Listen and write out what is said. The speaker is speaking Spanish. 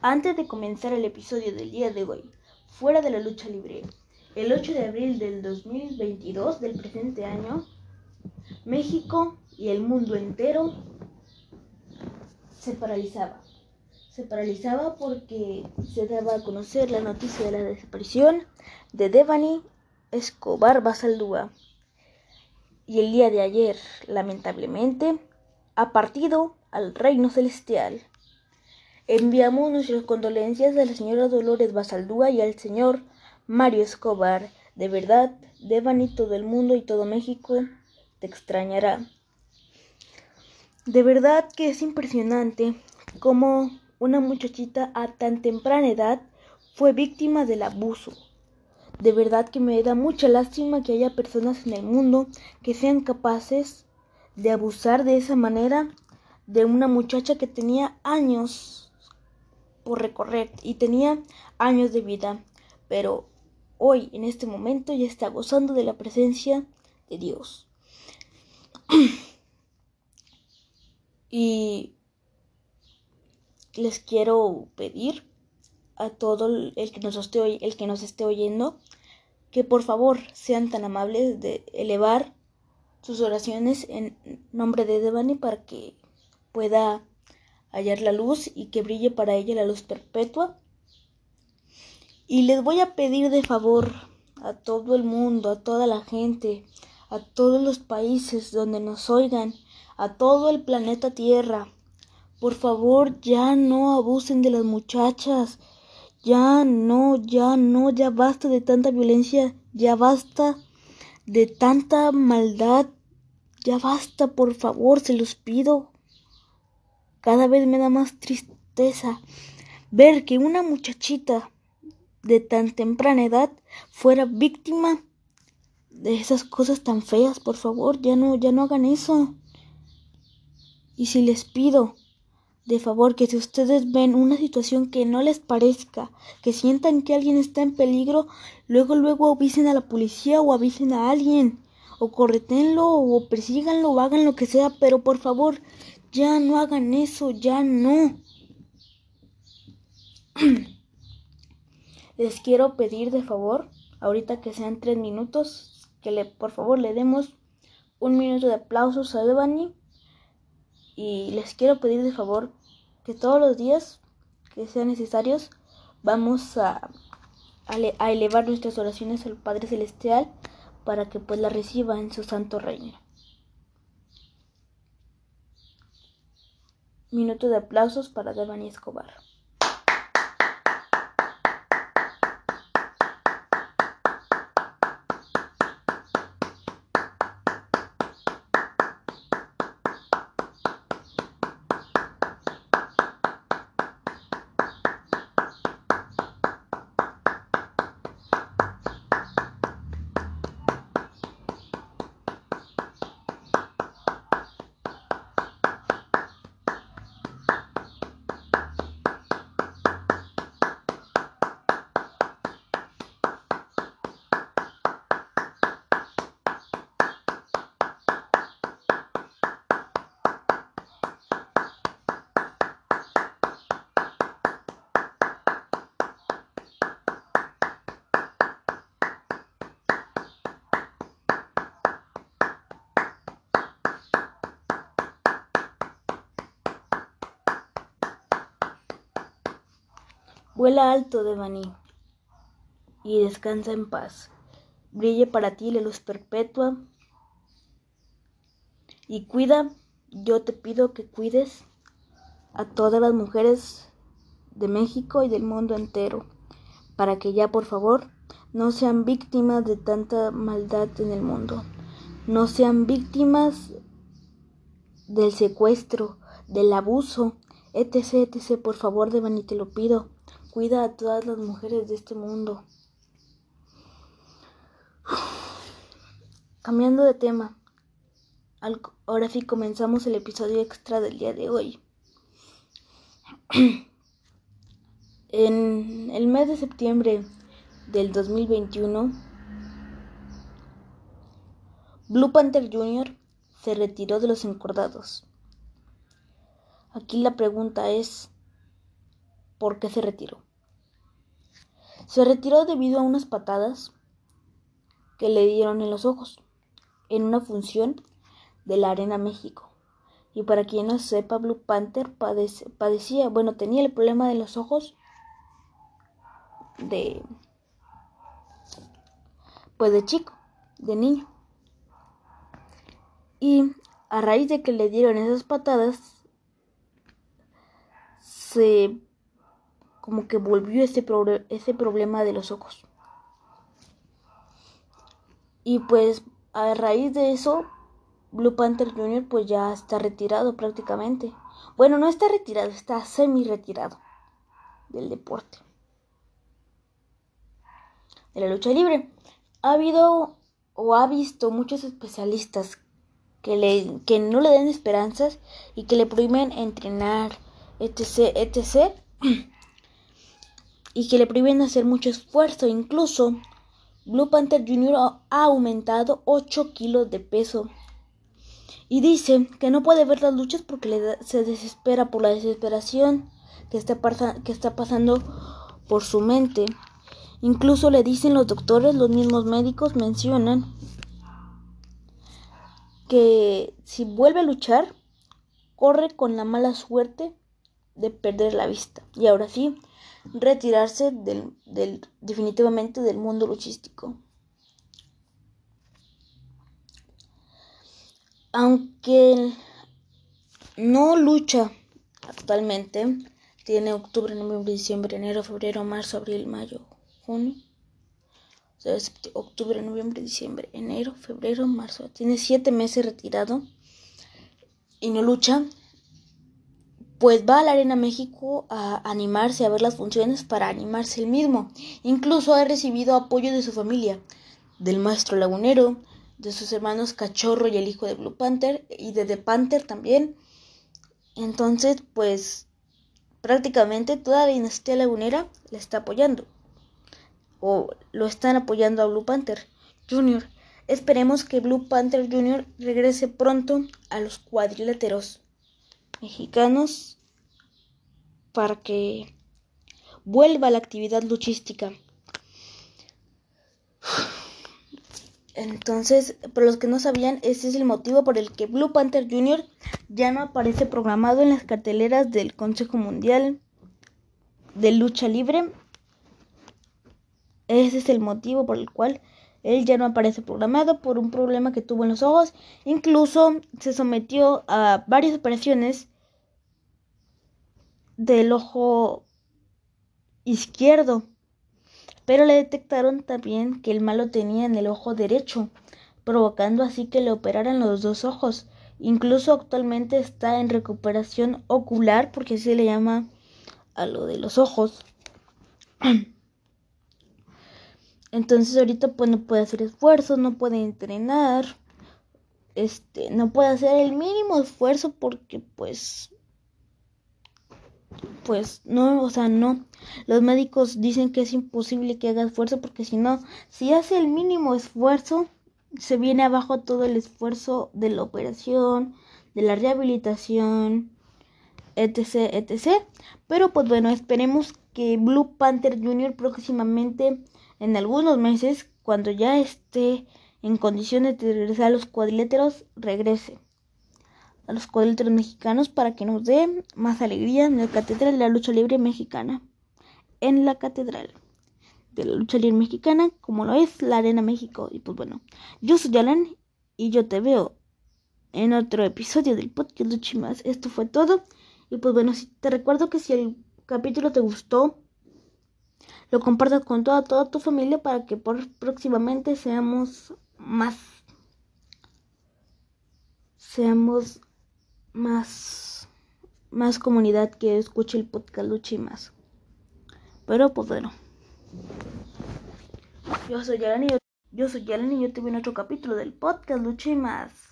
Antes de comenzar el episodio del día de hoy, fuera de la lucha libre, el 8 de abril del 2022 del presente año, México y el mundo entero se paralizaba. Se paralizaba porque se daba a conocer la noticia de la desaparición de Devani Escobar Basaldúa. Y el día de ayer, lamentablemente, ha partido al reino celestial. Enviamos nuestras condolencias a la señora Dolores Basaldúa y al señor Mario Escobar. De verdad, Devani, todo el mundo y todo México te extrañará. De verdad que es impresionante cómo una muchachita a tan temprana edad fue víctima del abuso. De verdad que me da mucha lástima que haya personas en el mundo que sean capaces de abusar de esa manera de una muchacha que tenía años recorrer y tenía años de vida, pero hoy, en este momento, ya está gozando de la presencia de Dios. y les quiero pedir a todo el que nos esté, el que nos esté oyendo que por favor sean tan amables de elevar sus oraciones en nombre de Devani para que pueda hallar la luz y que brille para ella la luz perpetua. Y les voy a pedir de favor a todo el mundo, a toda la gente, a todos los países donde nos oigan, a todo el planeta Tierra, por favor ya no abusen de las muchachas, ya no, ya no, ya basta de tanta violencia, ya basta de tanta maldad, ya basta, por favor, se los pido. Cada vez me da más tristeza ver que una muchachita de tan temprana edad fuera víctima de esas cosas tan feas. Por favor, ya no, ya no hagan eso. Y si les pido de favor que si ustedes ven una situación que no les parezca, que sientan que alguien está en peligro, luego luego avisen a la policía o avisen a alguien, o corretenlo o persíganlo o hagan lo que sea, pero por favor, ya no hagan eso, ya no. Les quiero pedir de favor, ahorita que sean tres minutos, que le, por favor le demos un minuto de aplausos a Devani. Y les quiero pedir de favor que todos los días que sean necesarios vamos a, a elevar nuestras oraciones al Padre Celestial para que pues la reciba en su santo reino. Minuto de aplausos para Devani Escobar. Vuela alto, Devani, y descansa en paz. Brille para ti la luz perpetua. Y cuida, yo te pido que cuides a todas las mujeres de México y del mundo entero, para que ya por favor no sean víctimas de tanta maldad en el mundo, no sean víctimas del secuestro, del abuso, etc, etc. Por favor, Devani, te lo pido. Cuida a todas las mujeres de este mundo. Cambiando de tema, ahora sí comenzamos el episodio extra del día de hoy. en el mes de septiembre del 2021, Blue Panther Jr. se retiró de los encordados. Aquí la pregunta es, por qué se retiró. Se retiró debido a unas patadas que le dieron en los ojos en una función de la Arena México. Y para quien no sepa, Blue Panther padecía, bueno, tenía el problema de los ojos de, pues de chico, de niño. Y a raíz de que le dieron esas patadas, se como que volvió ese, ese problema de los ojos. Y pues a raíz de eso, Blue Panther Jr. pues ya está retirado prácticamente. Bueno, no está retirado, está semi retirado del deporte. De la lucha libre. Ha habido o ha visto muchos especialistas que, le, que no le den esperanzas y que le prohíben entrenar, etc., etc. y que le prohíben hacer mucho esfuerzo. Incluso Blue Panther Jr. ha aumentado 8 kilos de peso. Y dice que no puede ver las luchas porque se desespera por la desesperación que está, que está pasando por su mente. Incluso le dicen los doctores, los mismos médicos mencionan que si vuelve a luchar, corre con la mala suerte de perder la vista. Y ahora sí, retirarse del, del, definitivamente del mundo luchístico. Aunque no lucha actualmente, tiene octubre, noviembre, diciembre, enero, febrero, marzo, abril, mayo, junio. octubre, noviembre, diciembre, enero, febrero, marzo. Tiene siete meses retirado y no lucha pues va a la Arena México a animarse a ver las funciones para animarse él mismo. Incluso ha recibido apoyo de su familia, del maestro lagunero, de sus hermanos Cachorro y el hijo de Blue Panther y de The Panther también. Entonces, pues prácticamente toda la dinastía lagunera le está apoyando. O lo están apoyando a Blue Panther Jr. Esperemos que Blue Panther Jr. regrese pronto a los cuadriláteros mexicanos para que vuelva la actividad luchística. Entonces, para los que no sabían, ese es el motivo por el que Blue Panther Jr. ya no aparece programado en las carteleras del Consejo Mundial de Lucha Libre. Ese es el motivo por el cual él ya no aparece programado por un problema que tuvo en los ojos. Incluso se sometió a varias operaciones del ojo izquierdo. Pero le detectaron también que el malo tenía en el ojo derecho, provocando así que le operaran los dos ojos. Incluso actualmente está en recuperación ocular, porque así le llama a lo de los ojos. Entonces ahorita pues no puede hacer esfuerzos, no puede entrenar, este, no puede hacer el mínimo esfuerzo porque pues pues no, o sea, no. Los médicos dicen que es imposible que haga esfuerzo porque si no, si hace el mínimo esfuerzo, se viene abajo todo el esfuerzo de la operación, de la rehabilitación, etc, etc. Pero pues bueno, esperemos que Blue Panther Jr. próximamente en algunos meses, cuando ya esté en condiciones de regresar a los cuadriláteros, regrese a los cuadriláteros mexicanos para que nos dé más alegría en la Catedral de la Lucha Libre Mexicana. En la Catedral de la Lucha Libre Mexicana, como lo es la Arena México. Y pues bueno, yo soy Alan y yo te veo en otro episodio del podcast Luchimas. Esto fue todo. Y pues bueno, te recuerdo que si el capítulo te gustó, lo compartas con toda, toda tu familia para que por, próximamente seamos más seamos más más comunidad que escuche el podcast Luchi y más. Pero pues bueno. Yo soy Yalani, yo, yo soy Yalani y yo te vi en otro capítulo del podcast Luchi y más.